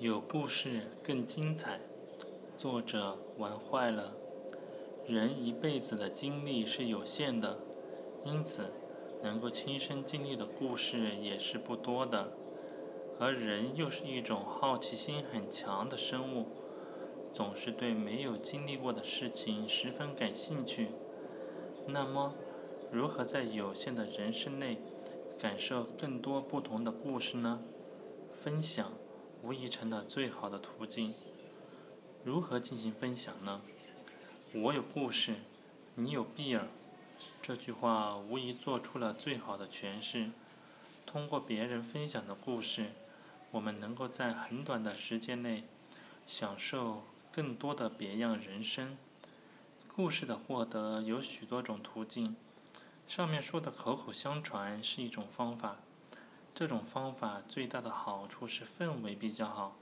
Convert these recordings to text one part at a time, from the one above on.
有故事更精彩。作者玩坏了。人一辈子的经历是有限的，因此能够亲身经历的故事也是不多的。而人又是一种好奇心很强的生物，总是对没有经历过的事情十分感兴趣。那么，如何在有限的人生内感受更多不同的故事呢？分享。无疑成了最好的途径。如何进行分享呢？我有故事，你有比尔。这句话无疑做出了最好的诠释。通过别人分享的故事，我们能够在很短的时间内享受更多的别样人生。故事的获得有许多种途径，上面说的口口相传是一种方法。这种方法最大的好处是氛围比较好，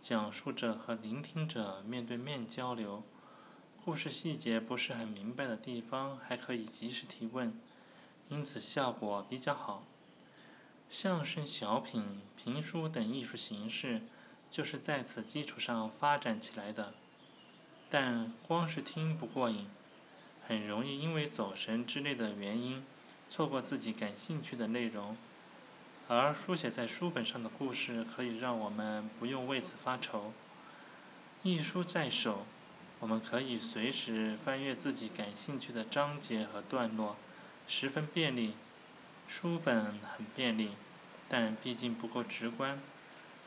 讲述者和聆听者面对面交流，故事细节不是很明白的地方还可以及时提问，因此效果比较好。相声、小品、评书等艺术形式就是在此基础上发展起来的，但光是听不过瘾，很容易因为走神之类的原因错过自己感兴趣的内容。而书写在书本上的故事，可以让我们不用为此发愁。一书在手，我们可以随时翻阅自己感兴趣的章节和段落，十分便利。书本很便利，但毕竟不够直观。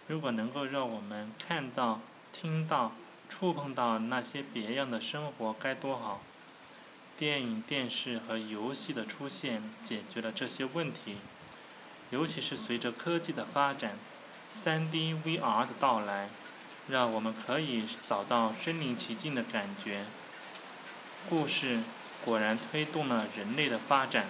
如果能够让我们看到、听到、触碰到那些别样的生活，该多好！电影、电视和游戏的出现，解决了这些问题。尤其是随着科技的发展，3D VR 的到来，让我们可以找到身临其境的感觉。故事果然推动了人类的发展。